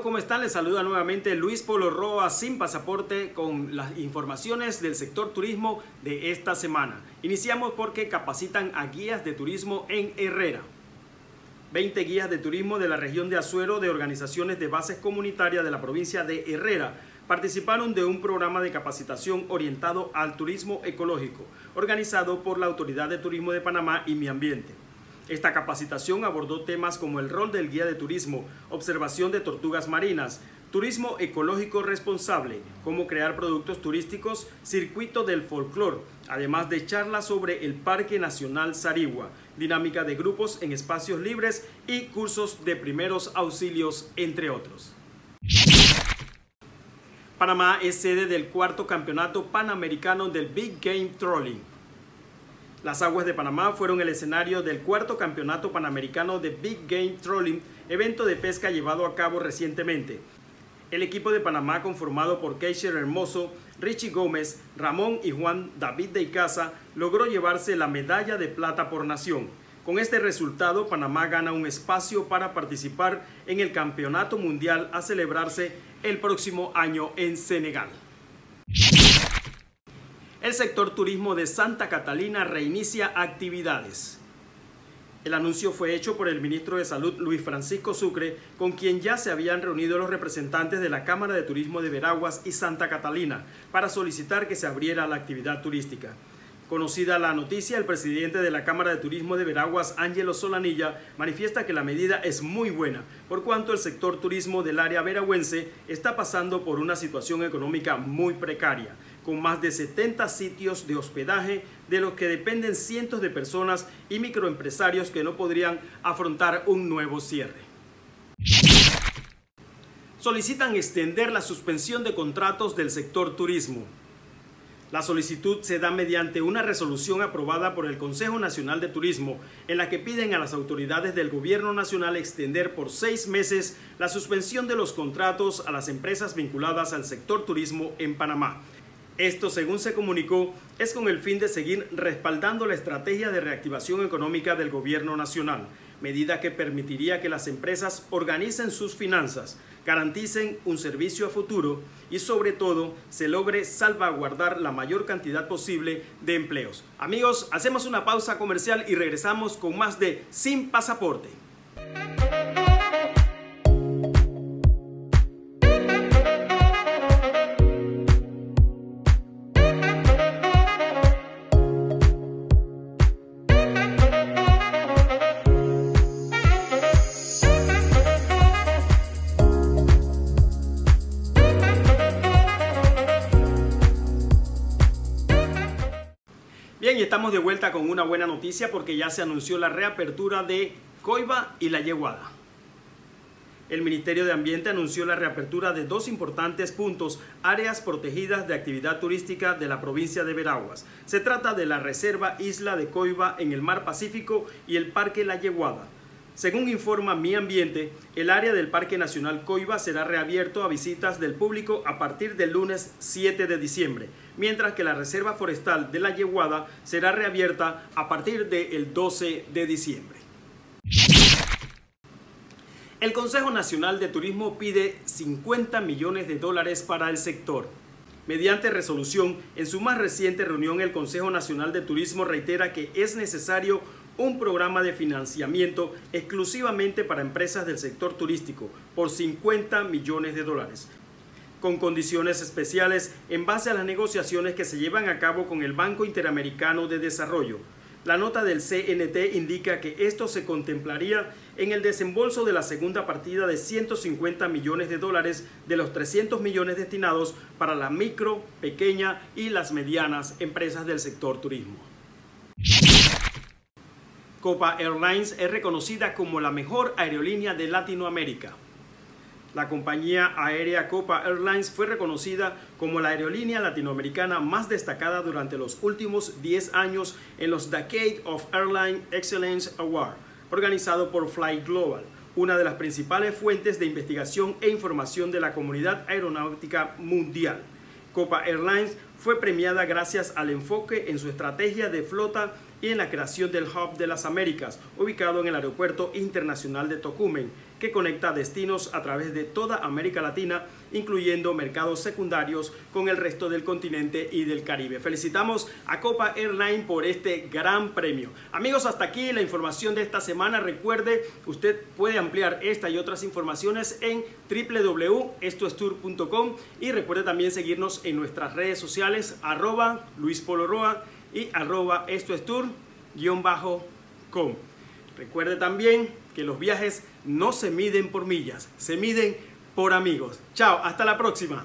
amigos, ¿cómo están? Les saluda nuevamente Luis Polo Roa sin pasaporte con las informaciones del sector turismo de esta semana. Iniciamos porque capacitan a guías de turismo en Herrera. 20 guías de turismo de la región de Azuero de organizaciones de bases comunitarias de la provincia de Herrera participaron de un programa de capacitación orientado al turismo ecológico, organizado por la Autoridad de Turismo de Panamá y Mi Ambiente. Esta capacitación abordó temas como el rol del guía de turismo, observación de tortugas marinas, turismo ecológico responsable, cómo crear productos turísticos, circuito del folclor, además de charlas sobre el Parque Nacional Sarigua, dinámica de grupos en espacios libres y cursos de primeros auxilios, entre otros. Panamá es sede del cuarto campeonato panamericano del Big Game Trolling las aguas de Panamá fueron el escenario del cuarto campeonato panamericano de Big Game Trolling, evento de pesca llevado a cabo recientemente. El equipo de Panamá, conformado por Keisher Hermoso, Richie Gómez, Ramón y Juan David de Icaza, logró llevarse la medalla de plata por nación. Con este resultado, Panamá gana un espacio para participar en el Campeonato Mundial a celebrarse el próximo año en Senegal. El sector turismo de Santa Catalina reinicia actividades. El anuncio fue hecho por el ministro de Salud Luis Francisco Sucre, con quien ya se habían reunido los representantes de la Cámara de Turismo de Veraguas y Santa Catalina para solicitar que se abriera la actividad turística. Conocida la noticia, el presidente de la Cámara de Turismo de Veraguas, Ángelo Solanilla, manifiesta que la medida es muy buena, por cuanto el sector turismo del área veragüense está pasando por una situación económica muy precaria con más de 70 sitios de hospedaje de los que dependen cientos de personas y microempresarios que no podrían afrontar un nuevo cierre. Solicitan extender la suspensión de contratos del sector turismo. La solicitud se da mediante una resolución aprobada por el Consejo Nacional de Turismo, en la que piden a las autoridades del Gobierno Nacional extender por seis meses la suspensión de los contratos a las empresas vinculadas al sector turismo en Panamá esto, según se comunicó, es con el fin de seguir respaldando la estrategia de reactivación económica del gobierno nacional, medida que permitiría que las empresas organicen sus finanzas, garanticen un servicio a futuro y sobre todo se logre salvaguardar la mayor cantidad posible de empleos. Amigos, hacemos una pausa comercial y regresamos con más de Sin Pasaporte. Estamos de vuelta con una buena noticia porque ya se anunció la reapertura de Coiba y La Yeguada. El Ministerio de Ambiente anunció la reapertura de dos importantes puntos, áreas protegidas de actividad turística de la provincia de Veraguas. Se trata de la Reserva Isla de Coiba en el Mar Pacífico y el Parque La Yeguada. Según informa Mi Ambiente, el área del Parque Nacional Coiba será reabierto a visitas del público a partir del lunes 7 de diciembre, mientras que la Reserva Forestal de la Yeguada será reabierta a partir del 12 de diciembre. El Consejo Nacional de Turismo pide 50 millones de dólares para el sector. Mediante resolución, en su más reciente reunión el Consejo Nacional de Turismo reitera que es necesario un programa de financiamiento exclusivamente para empresas del sector turístico por 50 millones de dólares, con condiciones especiales en base a las negociaciones que se llevan a cabo con el Banco Interamericano de Desarrollo. La nota del CNT indica que esto se contemplaría en el desembolso de la segunda partida de 150 millones de dólares de los 300 millones destinados para la micro, pequeña y las medianas empresas del sector turismo. Copa Airlines es reconocida como la mejor aerolínea de Latinoamérica. La compañía aérea Copa Airlines fue reconocida como la aerolínea latinoamericana más destacada durante los últimos 10 años en los Decade of Airline Excellence Award, organizado por Fly Global, una de las principales fuentes de investigación e información de la comunidad aeronáutica mundial. Copa Airlines fue premiada gracias al enfoque en su estrategia de flota y en la creación del Hub de las Américas, ubicado en el Aeropuerto Internacional de Tocumen, que conecta destinos a través de toda América Latina, incluyendo mercados secundarios con el resto del continente y del Caribe. Felicitamos a Copa Airline por este gran premio. Amigos, hasta aquí la información de esta semana. Recuerde, usted puede ampliar esta y otras informaciones en www.estoestour.com y recuerde también seguirnos en nuestras redes sociales arroba Luis y arroba estoestour-com. Recuerde también que los viajes no se miden por millas, se miden por amigos. Chao, hasta la próxima.